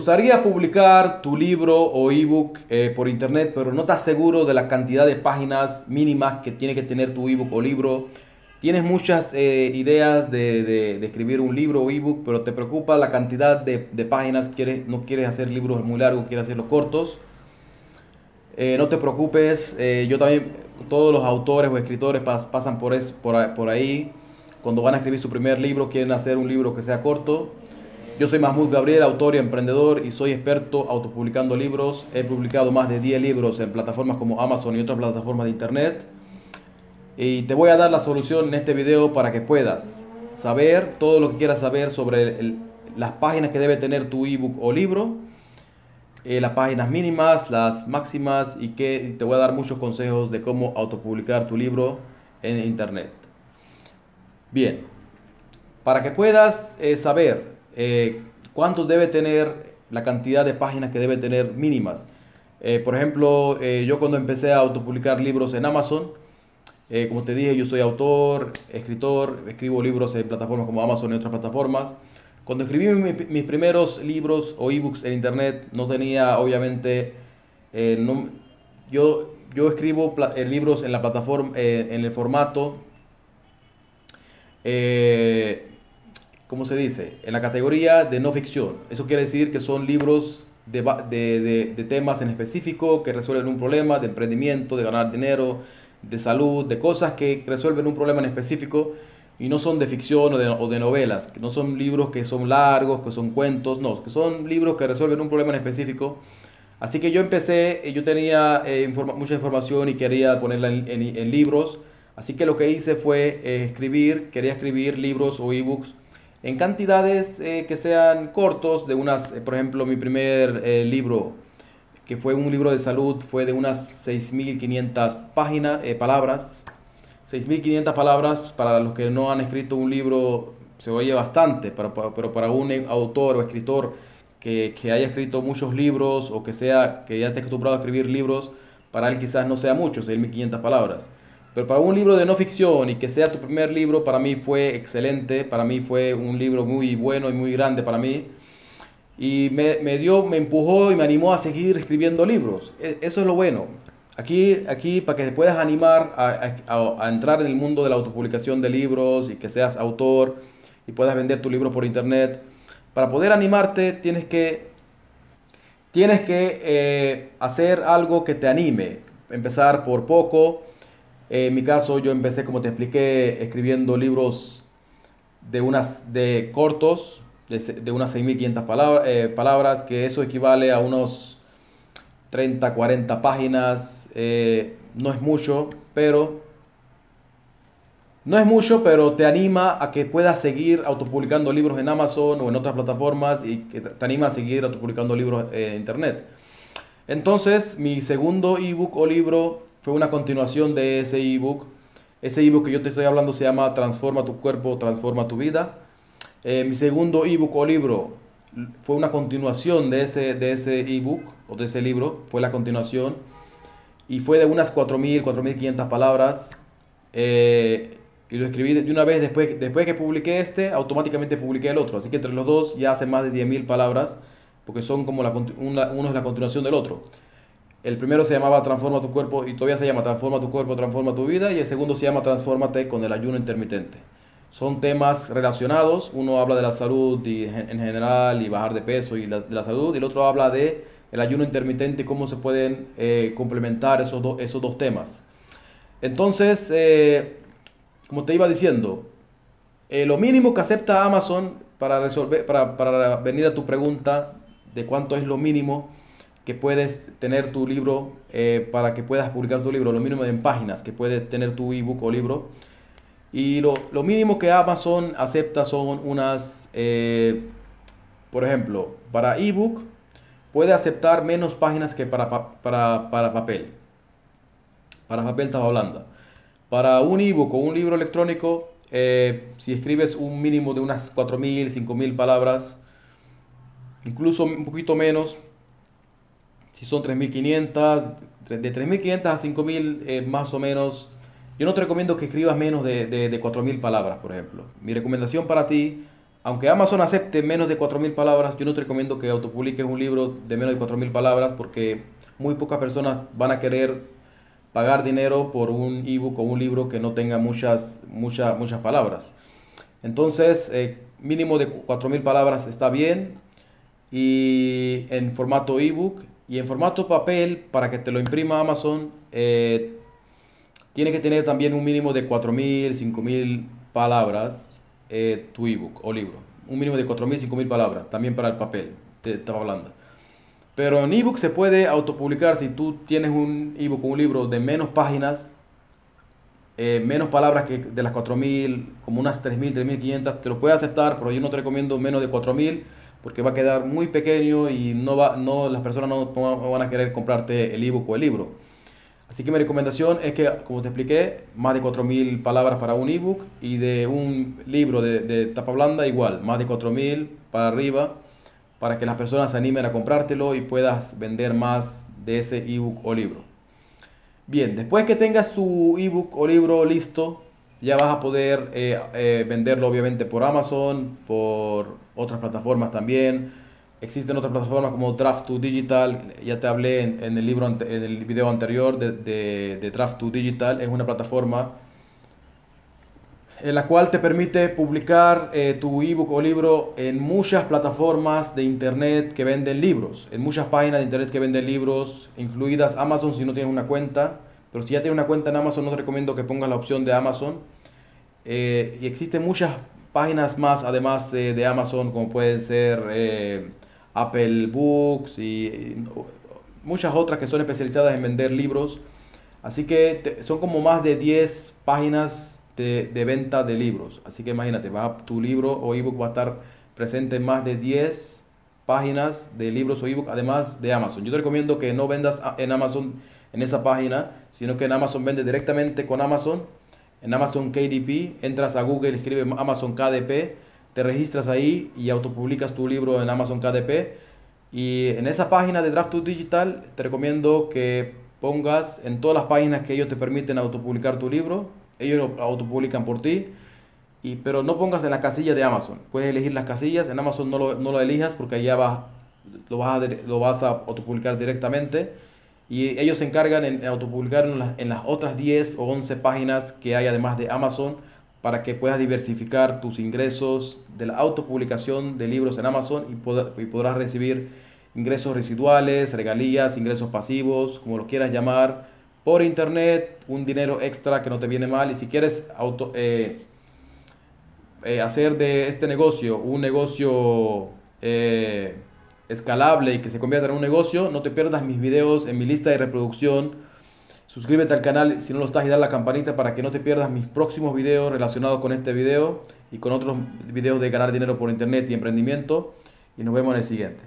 gustaría publicar tu libro o ebook eh, por internet, pero no estás seguro de la cantidad de páginas mínimas que tiene que tener tu ebook o libro. Tienes muchas eh, ideas de, escribir un libro o ebook, pero te preocupa la cantidad de, páginas. Quieres, no quieres hacer libros muy largos, quieres hacerlos cortos. Eh, no te preocupes, yo también, todos los autores o escritores pasan por, es, por ahí. Cuando van a escribir su primer libro, quieren hacer un libro que sea corto yo soy Mahmoud Gabriel, autor y emprendedor y soy experto autopublicando libros. He publicado más de 10 libros en plataformas como Amazon y otras plataformas de internet. Y te voy a dar la solución en este video para que puedas saber todo lo que quieras saber sobre las páginas que debe tener tu ebook o libro, eh, las páginas mínimas, las máximas y que te voy a dar muchos consejos de cómo autopublicar tu libro en internet. Bien, para que puedas eh, saber eh, cuánto debe tener la cantidad de páginas que debe tener mínimas. Eh, por ejemplo, eh, yo cuando empecé a autopublicar libros en Amazon, como te dije, yo soy autor, escritor, escribo libros en plataformas como Amazon y otras plataformas. Cuando escribí mis primeros libros o ebooks en internet, no tenía obviamente, yo, yo escribo libros en la plataforma, en el formato ¿cómo se dice? En la categoría de no ficción. Eso quiere decir que son libros de, de, de, temas en específico que resuelven un problema de emprendimiento, de ganar dinero, de salud, de cosas que resuelven un problema en específico y no son de ficción o de, o de novelas, que no son libros que son largos, que son cuentos, no, que son libros que resuelven un problema en específico. Así que yo empecé, eh, yo tenía eh, mucha información y quería ponerla en, en, libros, así que lo que hice fue eh, escribir, quería escribir libros o ebooks en cantidades eh, que sean cortos, de unas, eh, por ejemplo, mi primer eh, libro, que fue un libro de salud, fue de unas 6.500 páginas, palabras. 6.500 palabras, para los que no han escrito un libro, se oye bastante, pero, pero para un autor o escritor que, que, haya escrito muchos libros o que, sea, que ya esté acostumbrado a escribir libros, para él quizás no sea mucho, 6.500 palabras. Pero para un libro de no ficción y que sea tu primer libro, para mí fue excelente, para mí fue un libro muy bueno y muy grande para mí. Y me, dio, me empujó y me animó a seguir escribiendo libros. E, eso es lo bueno. Aquí, aquí para que te puedas animar a, entrar en el mundo de la autopublicación de libros y que seas autor y puedas vender tu libro por internet, para poder animarte tienes que, tienes que eh, hacer algo que te anime. Empezar por poco en mi caso, yo empecé, como te expliqué, escribiendo libros de unas de cortos, de, unas 6.500 palabras, eh, palabras, que eso equivale a unos 30, 40 páginas. Eh, no es mucho, pero no es mucho, pero te anima a que puedas seguir autopublicando libros en Amazon o en otras plataformas y que te anima a seguir autopublicando libros en Internet. Entonces, mi segundo ebook o libro fue una continuación de ese ebook. Ese ebook que yo te estoy hablando se llama Transforma tu cuerpo, transforma tu vida. Eh, mi segundo ebook o libro fue una continuación de ese de ese ebook o de ese libro, fue la continuación y fue de unas 4.000, 4.500 palabras. Eh, y lo escribí de una vez después, después que publiqué este, automáticamente publiqué el otro. Así que entre los dos ya hace más de 10.000 palabras, porque son como la, uno es la continuación del otro. El primero se llamaba Transforma tu cuerpo y todavía se llama Transforma tu cuerpo, transforma tu vida. Y el segundo se llama Transfórmate con el ayuno intermitente. Son temas relacionados. Uno habla de la salud y, en general y bajar de peso y la, de la salud. Y el otro habla de el ayuno intermitente y cómo se pueden eh, complementar esos, esos dos temas. Entonces, eh, como te iba diciendo, eh, lo mínimo que acepta Amazon para, resolver, para, para venir a tu pregunta de cuánto es lo mínimo que puedes tener tu libro eh, para que puedas publicar tu libro, lo mínimo en páginas que puede tener tu ebook o libro. Y lo, lo mínimo que Amazon acepta son unas, eh, por ejemplo, para ebook puede aceptar menos páginas que para, para, para papel. Para papel estaba hablando. Para un ebook o un libro electrónico, eh, si escribes un mínimo de unas 4.000, 5.000 palabras, incluso un poquito menos, si son 3.500, de 3.500 a 5.000 eh, más o menos. Yo no te recomiendo que escribas menos de, de, 4.000 palabras, por ejemplo. Mi recomendación para ti, aunque Amazon acepte menos de 4.000 palabras, yo no te recomiendo que autopubliques un libro de menos de 4.000 palabras porque muy pocas personas van a querer pagar dinero por un ebook o un libro que no tenga muchas, muchas, muchas palabras. Entonces, eh, mínimo de 4.000 palabras está bien y en formato ebook y en formato papel para que te lo imprima Amazon eh, tiene que tener también un mínimo de 4.000, 5.000 palabras eh, tu ebook o libro. Un mínimo de 4.000, 5.000 palabras, también para el papel, te estaba hablando. Pero en ebook se puede autopublicar si tú tienes un ebook o un libro de menos páginas, eh, menos palabras que de las 4.000, como unas 3.000, 3.500, te lo puede aceptar, pero yo no te recomiendo menos de 4.000 porque va a quedar muy pequeño y no va, no, las personas no, van a querer comprarte el ebook o el libro. Así que mi recomendación es que, como te expliqué, más de 4.000 palabras para un ebook y de un libro de, tapa blanda igual, más de 4.000 para arriba, para que las personas se animen a comprártelo y puedas vender más de ese ebook o libro. Bien, después que tengas tu ebook o libro listo, ya vas a poder eh, eh, venderlo obviamente por Amazon, por otras plataformas también. Existen otras plataformas como Draft2 Digital, ya te hablé en, el libro en el video anterior de, de, Draft2 Digital, es una plataforma en la cual te permite publicar eh, tu ebook o libro en muchas plataformas de internet que venden libros, en muchas páginas de internet que venden libros, incluidas Amazon si no tienes una cuenta, pero si ya tienes una cuenta en Amazon no te recomiendo que pongas la opción de Amazon. Eh, y existen muchas páginas más además eh, de Amazon como pueden ser Apple Books y, muchas otras que son especializadas en vender libros. Así que son como más de 10 páginas de, venta de libros. Así que imagínate, va, tu libro o ebook va a estar presente en más de 10 páginas de libros o ebook, además de Amazon. Yo te recomiendo que no vendas en Amazon en esa página, sino que en Amazon vende directamente con Amazon. En Amazon KDP, entras a Google, escribe Amazon KDP te registras ahí y autopublicas tu libro en Amazon KDP. Y en esa página de Draft 2 Digital te recomiendo que pongas en todas las páginas que ellos te permiten autopublicar tu libro. Ellos lo autopublican por ti. Y, pero no pongas en la casilla de Amazon. Puedes elegir las casillas. En Amazon no lo, no lo elijas porque allá va, lo, vas a, lo vas a autopublicar directamente. Y ellos se encargan en autopublicar en las, otras 10 o 11 páginas que hay además de Amazon para que puedas diversificar tus ingresos de la autopublicación de libros en Amazon y, podrás recibir ingresos residuales, regalías, ingresos pasivos, como lo quieras llamar, por internet, un dinero extra que no te viene mal. Y si quieres auto, eh, eh, hacer de este negocio un negocio eh, escalable y que se convierta en un negocio, no te pierdas mis videos en mi lista de reproducción Suscríbete al canal si no lo estás y dale la campanita para que no te pierdas mis próximos videos relacionados con este video y con otros videos de ganar dinero por internet y emprendimiento. Y nos vemos en el siguiente.